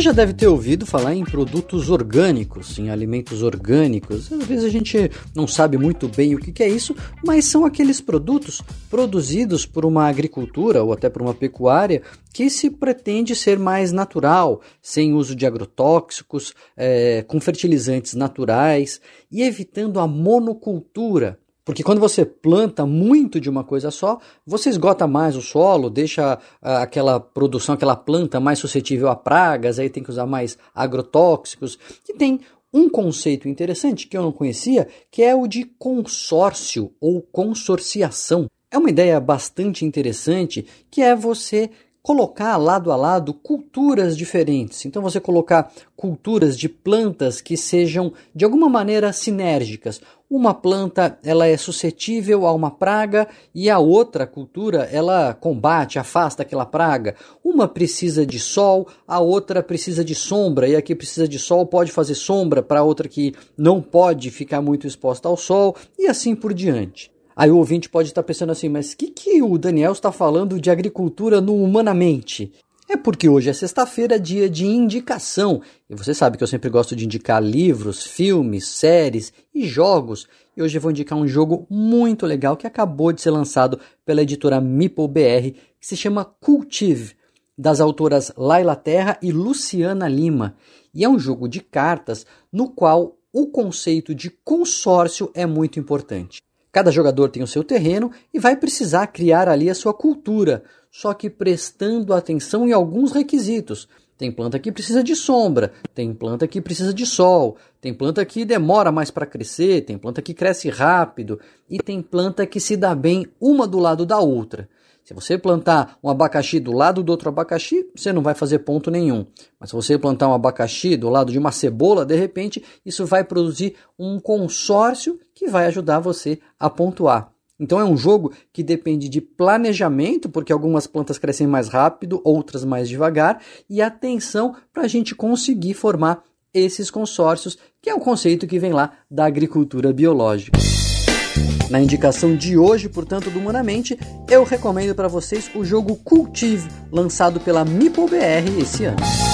já deve ter ouvido falar em produtos orgânicos, em alimentos orgânicos. Às vezes a gente não sabe muito bem o que é isso, mas são aqueles produtos produzidos por uma agricultura ou até por uma pecuária que se pretende ser mais natural, sem uso de agrotóxicos, é, com fertilizantes naturais e evitando a monocultura porque quando você planta muito de uma coisa só, você esgota mais o solo, deixa ah, aquela produção, aquela planta mais suscetível a pragas, aí tem que usar mais agrotóxicos. E tem um conceito interessante que eu não conhecia, que é o de consórcio ou consorciação. É uma ideia bastante interessante que é você colocar lado a lado culturas diferentes. Então você colocar culturas de plantas que sejam de alguma maneira sinérgicas. Uma planta ela é suscetível a uma praga e a outra cultura ela combate, afasta aquela praga. Uma precisa de sol, a outra precisa de sombra e a que precisa de sol pode fazer sombra para outra que não pode ficar muito exposta ao sol e assim por diante. Aí o ouvinte pode estar pensando assim, mas o que, que o Daniel está falando de agricultura no Humanamente? É porque hoje é sexta-feira, dia de indicação. E você sabe que eu sempre gosto de indicar livros, filmes, séries e jogos. E hoje eu vou indicar um jogo muito legal que acabou de ser lançado pela editora Meeple BR, que se chama Cultive, das autoras Laila Terra e Luciana Lima. E é um jogo de cartas no qual o conceito de consórcio é muito importante. Cada jogador tem o seu terreno e vai precisar criar ali a sua cultura, só que prestando atenção em alguns requisitos. Tem planta que precisa de sombra, tem planta que precisa de sol, tem planta que demora mais para crescer, tem planta que cresce rápido e tem planta que se dá bem uma do lado da outra. Se você plantar um abacaxi do lado do outro abacaxi, você não vai fazer ponto nenhum. Mas se você plantar um abacaxi do lado de uma cebola, de repente, isso vai produzir um consórcio que vai ajudar você a pontuar. Então é um jogo que depende de planejamento, porque algumas plantas crescem mais rápido, outras mais devagar, e atenção para a gente conseguir formar esses consórcios, que é um conceito que vem lá da agricultura biológica. Na indicação de hoje, portanto, do Humanamente, eu recomendo para vocês o jogo Cultive, lançado pela MipoBR esse ano.